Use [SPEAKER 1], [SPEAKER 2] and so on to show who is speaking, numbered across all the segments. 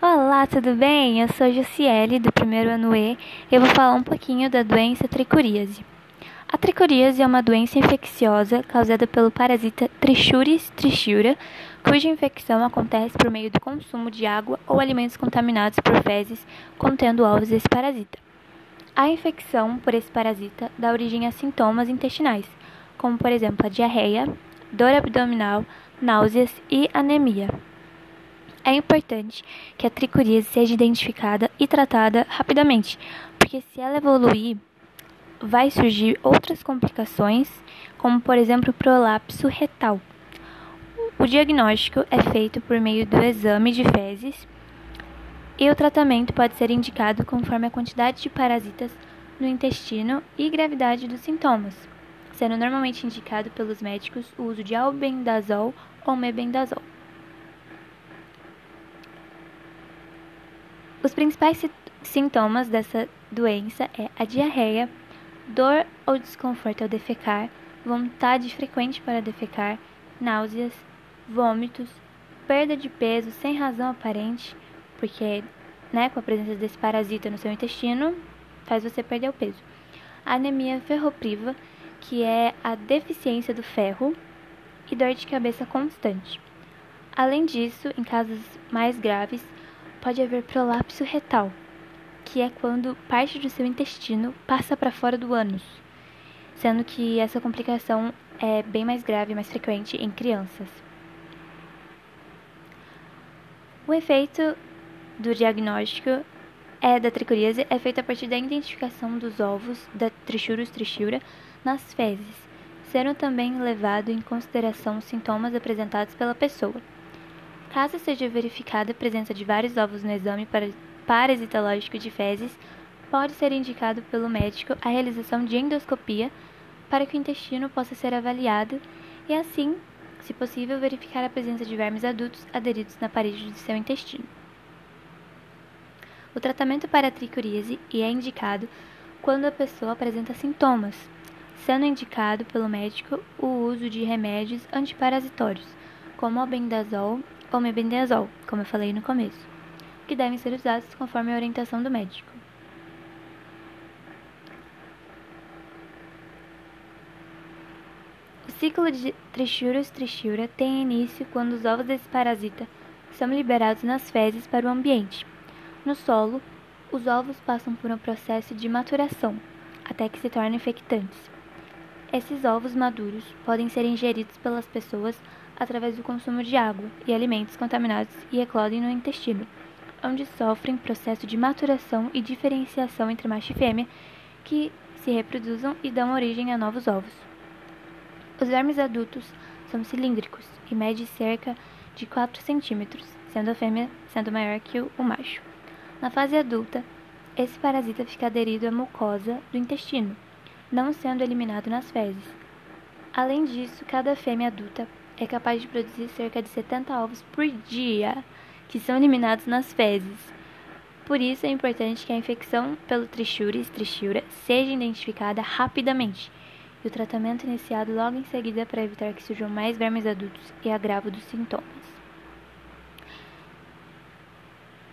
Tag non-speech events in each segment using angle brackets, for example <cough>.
[SPEAKER 1] Olá, tudo bem? Eu sou Jussiele, do primeiro ano E, e eu vou falar um pouquinho da doença tricuríase. A tricuríase é uma doença infecciosa causada pelo parasita Trichuris trichiura, cuja infecção acontece por meio do consumo de água ou alimentos contaminados por fezes contendo ovos desse parasita. A infecção por esse parasita dá origem a sintomas intestinais, como por exemplo a diarreia, dor abdominal, náuseas e anemia. É importante que a tricuríase seja identificada e tratada rapidamente, porque se ela evoluir, vai surgir outras complicações, como por exemplo o prolapso retal. O diagnóstico é feito por meio do exame de fezes e o tratamento pode ser indicado conforme a quantidade de parasitas no intestino e gravidade dos sintomas, sendo normalmente indicado pelos médicos o uso de albendazol ou mebendazol. Os principais sintomas dessa doença é a diarreia, dor ou desconforto ao defecar, vontade frequente para defecar, náuseas, vômitos, perda de peso sem razão aparente, porque né, com a presença desse parasita no seu intestino, faz você perder o peso. Anemia ferropriva, que é a deficiência do ferro, e dor de cabeça constante. Além disso, em casos mais graves, pode haver prolapso retal, que é quando parte do seu intestino passa para fora do ânus, sendo que essa complicação é bem mais grave e mais frequente em crianças. O efeito do diagnóstico é da tricoríase é feito a partir da identificação dos ovos da Trichurus trichiura nas fezes, sendo também levado em consideração os sintomas apresentados pela pessoa. Caso seja verificada a presença de vários ovos no exame parasitológico de fezes, pode ser indicado pelo médico a realização de endoscopia para que o intestino possa ser avaliado e, assim, se possível, verificar a presença de vermes adultos aderidos na parede do seu intestino. O tratamento para a tricuríase é indicado quando a pessoa apresenta sintomas, sendo indicado pelo médico o uso de remédios antiparasitórios, como albendazol ou mebendazol, como eu falei no começo, que devem ser usados conforme a orientação do médico. O ciclo de Trichurus trichiura tem início quando os ovos desse parasita são liberados nas fezes para o ambiente. No solo, os ovos passam por um processo de maturação até que se tornam infectantes. Esses ovos maduros podem ser ingeridos pelas pessoas através do consumo de água e alimentos contaminados e eclodem no intestino, onde sofrem processo de maturação e diferenciação entre macho e fêmea, que se reproduzam e dão origem a novos ovos. Os vermes adultos são cilíndricos e medem cerca de 4 centímetros, sendo a fêmea sendo maior que o macho. Na fase adulta, esse parasita fica aderido à mucosa do intestino, não sendo eliminado nas fezes. Além disso, cada fêmea adulta é capaz de produzir cerca de 70 ovos por dia, que são eliminados nas fezes. Por isso é importante que a infecção pelo Trichuris trichiura seja identificada rapidamente e o tratamento iniciado logo em seguida para evitar que surjam mais vermes adultos e agravo dos sintomas.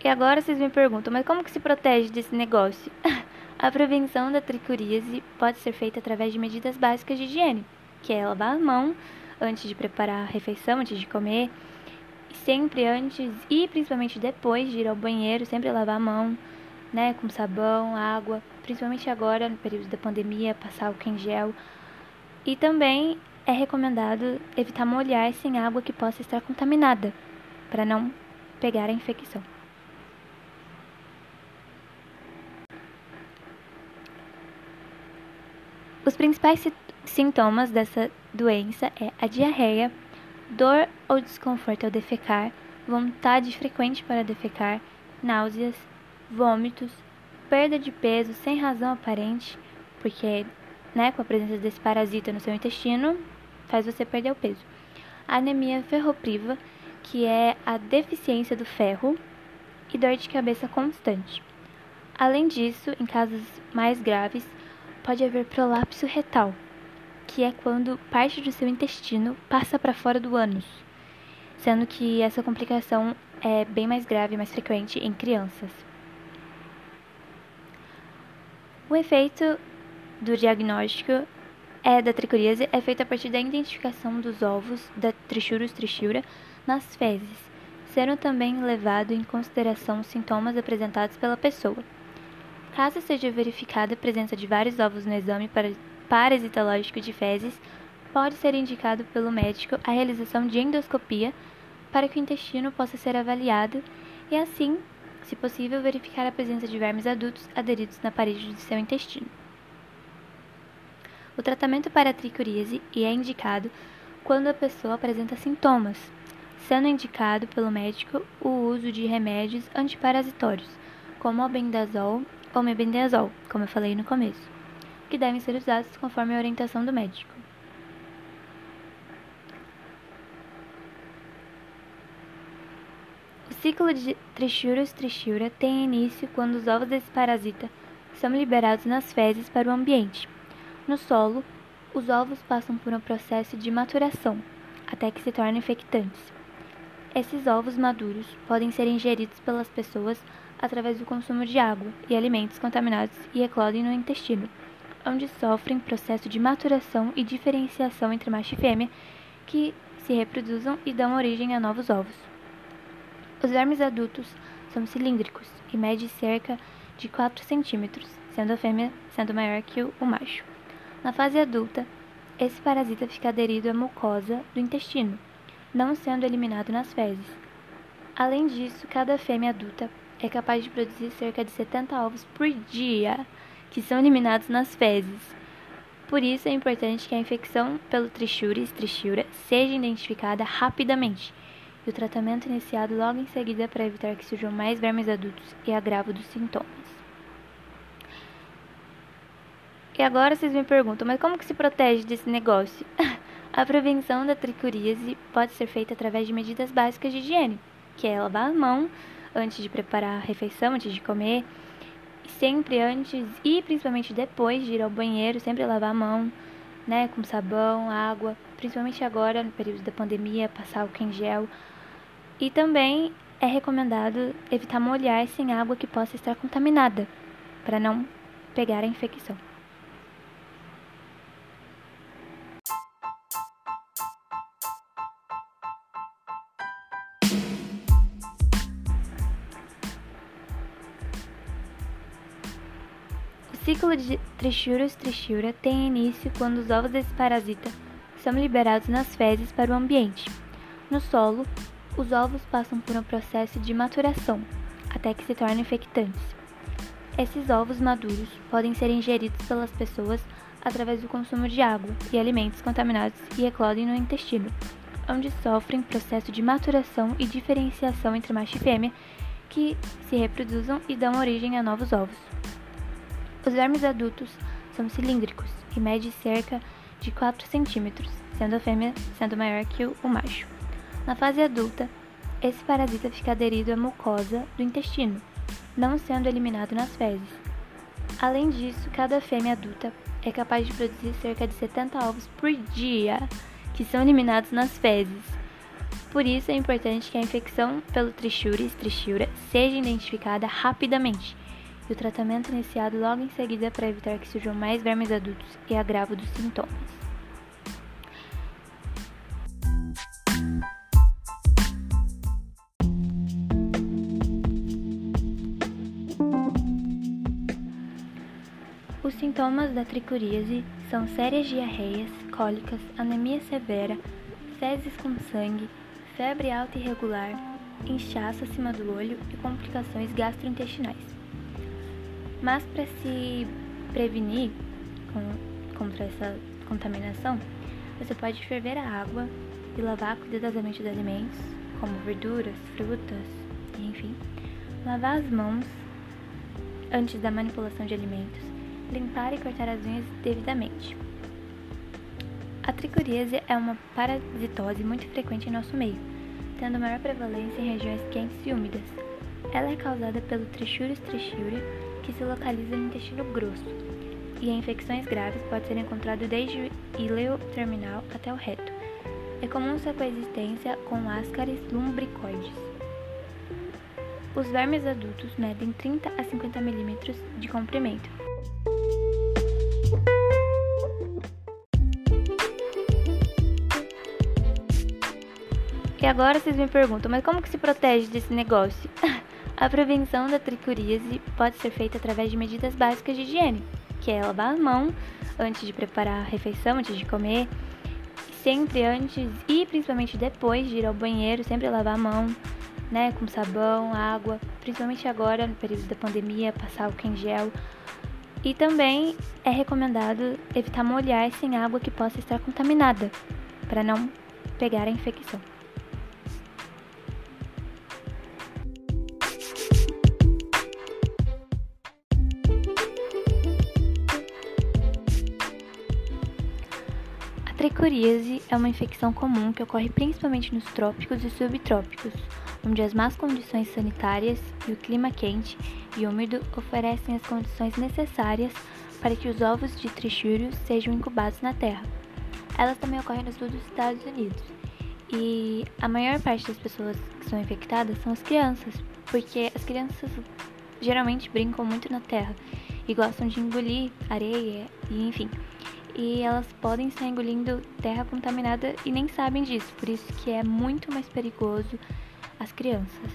[SPEAKER 1] E agora vocês me perguntam, mas como que se protege desse negócio? <laughs> a prevenção da tricuríase pode ser feita através de medidas básicas de higiene, que é lavar a mão antes de preparar a refeição, antes de comer. Sempre antes e principalmente depois de ir ao banheiro, sempre lavar a mão, né, com sabão, água, principalmente agora no período da pandemia, passar álcool em gel. E também é recomendado evitar molhar-se em água que possa estar contaminada, para não pegar a infecção. Os principais sintomas dessa doença é a diarreia, dor ou desconforto ao defecar, vontade frequente para defecar, náuseas, vômitos, perda de peso sem razão aparente, porque né, com a presença desse parasita no seu intestino, faz você perder o peso. Anemia ferropriva, que é a deficiência do ferro, e dor de cabeça constante. Além disso, em casos mais graves, pode haver prolapso retal, que é quando parte do seu intestino passa para fora do ânus, sendo que essa complicação é bem mais grave e mais frequente em crianças. O efeito do diagnóstico é da tricoríase é feito a partir da identificação dos ovos da Trichurus trichiura nas fezes, sendo também levado em consideração os sintomas apresentados pela pessoa. Caso seja verificada a presença de vários ovos no exame parasitológico de fezes, pode ser indicado pelo médico a realização de endoscopia para que o intestino possa ser avaliado e assim se possível, verificar a presença de vermes adultos aderidos na parede do seu intestino. O tratamento para a tricoríase é indicado quando a pessoa apresenta sintomas, sendo indicado pelo médico o uso de remédios antiparasitórios, como albendazol ou mebendazol, como eu falei no começo, que devem ser usados conforme a orientação do médico. ciclo de Trichurus trichura tem início quando os ovos desse parasita são liberados nas fezes para o ambiente. No solo, os ovos passam por um processo de maturação até que se tornam infectantes. Esses ovos maduros podem ser ingeridos pelas pessoas através do consumo de água e alimentos contaminados e eclodem no intestino, onde sofrem processo de maturação e diferenciação entre macho e fêmea que se reproduzam e dão origem a novos ovos. Os vermes adultos são cilíndricos e medem cerca de 4 centímetros, sendo a fêmea sendo maior que o macho. Na fase adulta, esse parasita fica aderido à mucosa do intestino, não sendo eliminado nas fezes. Além disso, cada fêmea adulta é capaz de produzir cerca de 70 ovos por dia, que são eliminados nas fezes. Por isso é importante que a infecção pelo Trichuris trichura seja identificada rapidamente e o tratamento iniciado logo em seguida para evitar que surjam mais vermes adultos e agravo dos sintomas. E agora vocês me perguntam, mas como que se protege desse negócio? <laughs> a prevenção da tricuríase pode ser feita através de medidas básicas de higiene, que é lavar a mão antes de preparar a refeição, antes de comer, sempre antes e principalmente depois de ir ao banheiro, sempre lavar a mão, né, com sabão, água, principalmente agora no período da pandemia, passar álcool em gel, e também é recomendado evitar molhar sem água que possa estar contaminada, para não pegar a infecção. Ciclo de Trichurus trichura tem início quando os ovos desse parasita são liberados nas fezes para o ambiente. No solo, os ovos passam por um processo de maturação até que se tornam infectantes. Esses ovos maduros podem ser ingeridos pelas pessoas através do consumo de água e alimentos contaminados e eclodem no intestino, onde sofrem processo de maturação e diferenciação entre macho e fêmea que se reproduzam e dão origem a novos ovos. Os vermes adultos são cilíndricos e medem cerca de 4 centímetros, sendo a fêmea sendo maior que o macho. Na fase adulta, esse parasita fica aderido à mucosa do intestino, não sendo eliminado nas fezes. Além disso, cada fêmea adulta é capaz de produzir cerca de 70 ovos por dia, que são eliminados nas fezes. Por isso é importante que a infecção pelo Trichuris trichura seja identificada rapidamente e o tratamento iniciado logo em seguida para evitar que surjam mais vermes adultos e agravo dos sintomas. Os sintomas da tricuríase são sérias diarreias, cólicas, anemia severa, fezes com sangue, febre alta e irregular, inchaço acima do olho e complicações gastrointestinais. Mas para se prevenir com, contra essa contaminação, você pode ferver a água e lavar cuidadosamente os alimentos, como verduras, frutas, enfim. Lavar as mãos antes da manipulação de alimentos limpar e cortar as unhas devidamente. A tricoríase é uma parasitose muito frequente em nosso meio, tendo maior prevalência em regiões quentes e úmidas. Ela é causada pelo Trichurus trichiura, que se localiza no intestino grosso, e em infecções graves pode ser encontrado desde o íleo terminal até o reto. É comum sua coexistência com ascaris lumbricoides. Os vermes adultos medem 30 a 50 milímetros de comprimento. E agora vocês me perguntam, mas como que se protege desse negócio? <laughs> a prevenção da tricuríase pode ser feita através de medidas básicas de higiene, que é lavar a mão antes de preparar a refeição, antes de comer, sempre antes e principalmente depois de ir ao banheiro, sempre lavar a mão, né, com sabão, água, principalmente agora no período da pandemia, passar álcool em gel. E também é recomendado evitar molhar sem água que possa estar contaminada, para não pegar a infecção. Tricoríase é uma infecção comum que ocorre principalmente nos trópicos e subtrópicos, onde as más condições sanitárias e o clima quente e úmido oferecem as condições necessárias para que os ovos de trichúrio sejam incubados na Terra. Elas também ocorrem no sul dos Estados Unidos. E a maior parte das pessoas que são infectadas são as crianças, porque as crianças geralmente brincam muito na terra e gostam de engolir areia e enfim e elas podem estar engolindo terra contaminada e nem sabem disso, por isso que é muito mais perigoso as crianças.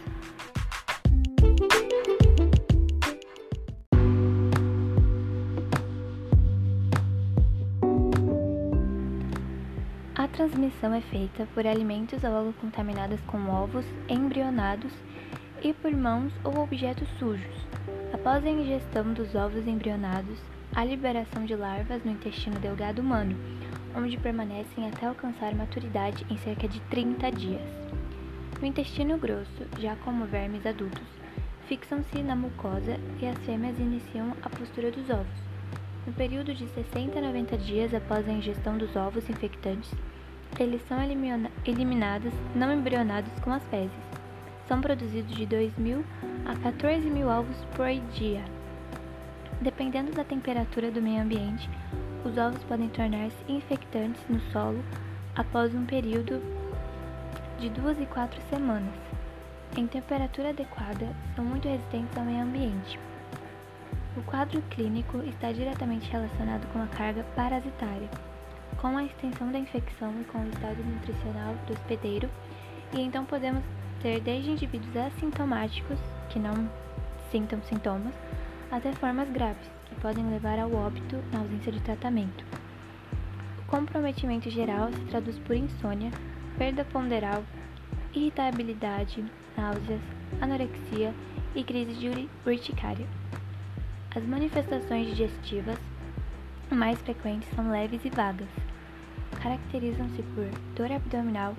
[SPEAKER 1] A transmissão é feita por alimentos ou água contaminadas com ovos embrionados e por mãos ou objetos sujos. Após a ingestão dos ovos embrionados, a liberação de larvas no intestino delgado humano, onde permanecem até alcançar maturidade em cerca de 30 dias. No intestino grosso, já como vermes adultos, fixam-se na mucosa e as fêmeas iniciam a postura dos ovos. No período de 60 a 90 dias após a ingestão dos ovos infectantes, eles são eliminados não embrionados com as fezes. São produzidos de 2.000 a 14.000 ovos por dia. Dependendo da temperatura do meio ambiente, os ovos podem tornar-se infectantes no solo após um período de duas e quatro semanas. Em temperatura adequada, são muito resistentes ao meio ambiente. O quadro clínico está diretamente relacionado com a carga parasitária, com a extensão da infecção e com o estado nutricional do hospedeiro, e então podemos ter desde indivíduos assintomáticos, que não sintam sintomas, até formas graves, que podem levar ao óbito na ausência de tratamento. O comprometimento geral se traduz por insônia, perda ponderal, irritabilidade, náuseas, anorexia e crise de urticária. As manifestações digestivas mais frequentes são leves e vagas. Caracterizam-se por dor abdominal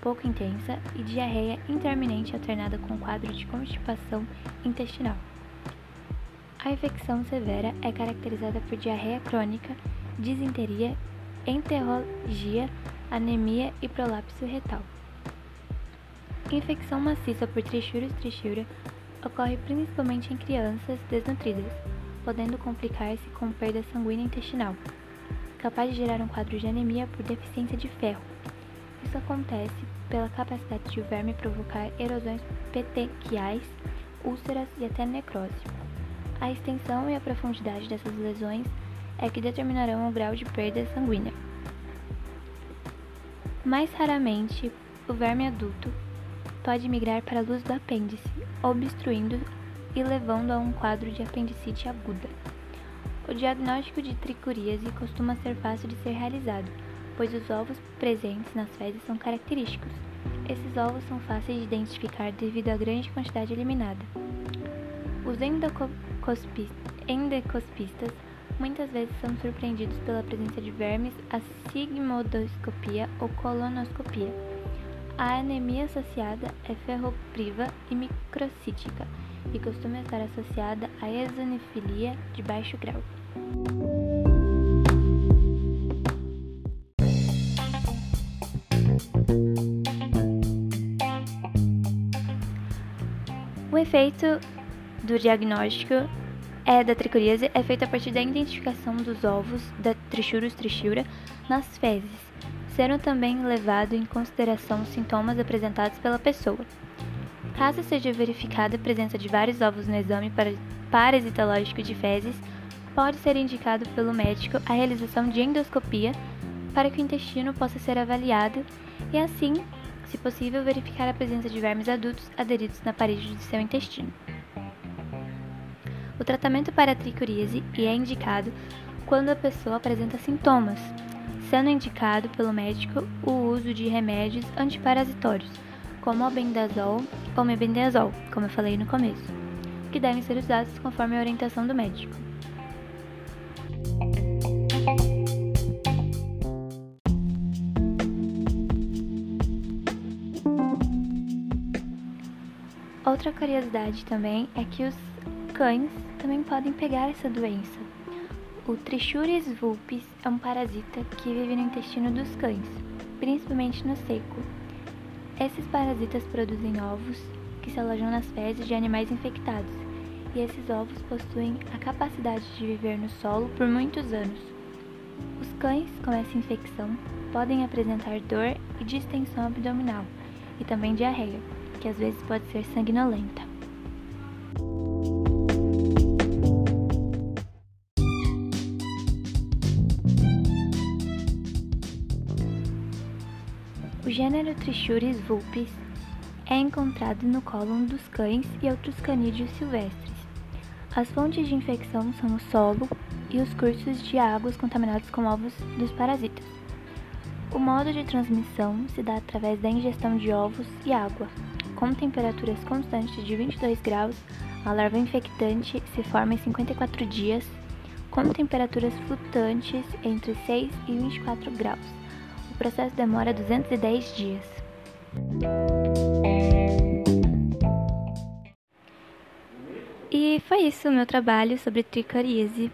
[SPEAKER 1] pouco intensa e diarreia intermitente alternada com quadro de constipação intestinal. A infecção severa é caracterizada por diarreia crônica, disenteria, enterologia, anemia e prolapso retal. Infecção maciça por trichurus trichura ocorre principalmente em crianças desnutridas, podendo complicar-se com perda sanguínea intestinal, capaz de gerar um quadro de anemia por deficiência de ferro. Isso acontece pela capacidade de o verme provocar erosões petequiais, úlceras e até necrose. A extensão e a profundidade dessas lesões é que determinarão o grau de perda sanguínea. Mais raramente, o verme adulto pode migrar para a luz do apêndice, obstruindo e levando a um quadro de apendicite aguda. O diagnóstico de tricuríase costuma ser fácil de ser realizado, pois os ovos presentes nas fezes são característicos. Esses ovos são fáceis de identificar devido à grande quantidade eliminada. Os endoscopistas muitas vezes são surpreendidos pela presença de vermes, a sigmoidoscopia ou colonoscopia. A anemia associada é ferropriva e microcítica e costuma estar associada à eosinofilia de baixo grau. O efeito do diagnóstico é, da tricoríase é feito a partir da identificação dos ovos da Trichurus trichura nas fezes, sendo também levado em consideração os sintomas apresentados pela pessoa. Caso seja verificada a presença de vários ovos no exame parasitológico de fezes, pode ser indicado pelo médico a realização de endoscopia para que o intestino possa ser avaliado e, assim, se possível, verificar a presença de vermes adultos aderidos na parede do seu intestino. O tratamento para a tricuríase é indicado quando a pessoa apresenta sintomas, sendo indicado pelo médico o uso de remédios antiparasitórios, como albendazol ou mebendazol, como eu falei no começo, que devem ser usados conforme a orientação do médico. Outra curiosidade também é que os cães também podem pegar essa doença. O Trichuris vulpes é um parasita que vive no intestino dos cães, principalmente no seco, esses parasitas produzem ovos que se alojam nas fezes de animais infectados, e esses ovos possuem a capacidade de viver no solo por muitos anos. Os cães com essa infecção podem apresentar dor e distensão abdominal, e também diarreia, que às vezes pode ser sanguinolenta. Trichuris vulpes é encontrado no cólon dos cães e outros canídeos silvestres. As fontes de infecção são o solo e os cursos de águas contaminados com ovos dos parasitas. O modo de transmissão se dá através da ingestão de ovos e água. Com temperaturas constantes de 22 graus, a larva infectante se forma em 54 dias, com temperaturas flutuantes entre 6 e 24 graus. O processo demora 210 dias. E foi isso o meu trabalho sobre tricaríase.